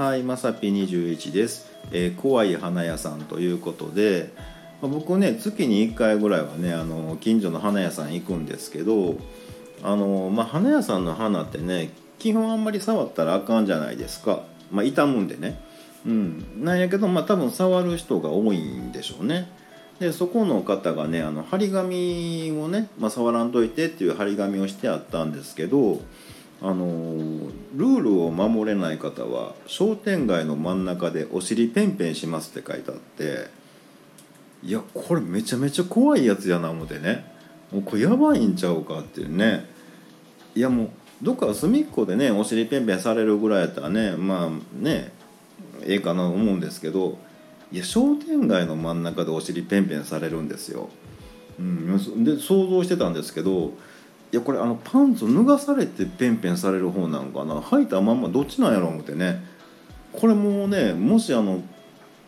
はい、まさぴ21です、えー怖い花屋さんということで、まあ僕ね月に1回ぐらいはねあの近所の花屋さん行くんですけどあの、まあ、花屋さんの花ってね基本あんまり触ったらあかんじゃないですか、まあ、傷むんでね。うん。なんやけどまあ多分触る人が多いんでしょうね。でそこの方がねあの張り紙をね、まあ、触らんといてっていう張り紙をしてあったんですけどあのルールを守れない方は商店街の真ん中でお尻ペンペンしますって書いてあっていやこれめちゃめちゃ怖いやつやな思ってねもうこれやばいんちゃうかっていうねいやもうどっか隅っこでねお尻ペンペンされるぐらいやったらねまあねええかなと思うんですけどいや商店街の真ん中でお尻ペンペンされるんですよ。うん、で想像してたんですけどいやこれあのパンツ脱がされてペンペンされる方なんかな履いたまんまどっちなんやろう思ってねこれもうねもしあの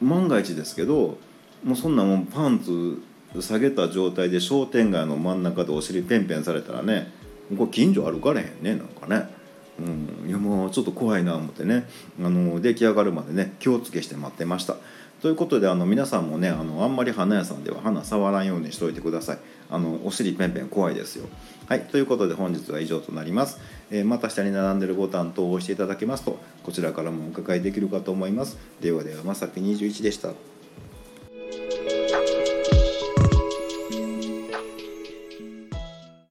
万が一ですけどもうそんなもんパンツ下げた状態で商店街の真ん中でお尻ペンペンされたらねこれ近所歩かれへんねなんかね。うん、いやもうちょっと怖いな思ってねあの出来上がるまでね気をつけして待ってました。ということであの皆さんもねあのあんまり花屋さんでは花触らんようにしといてください。あのお尻ペンペン怖いですよ。はいということで本日は以上となります、えーまた下に並んでるボタン等を押していただけますとこちらからもお伺いできるかと思います。ではではまさき21でした。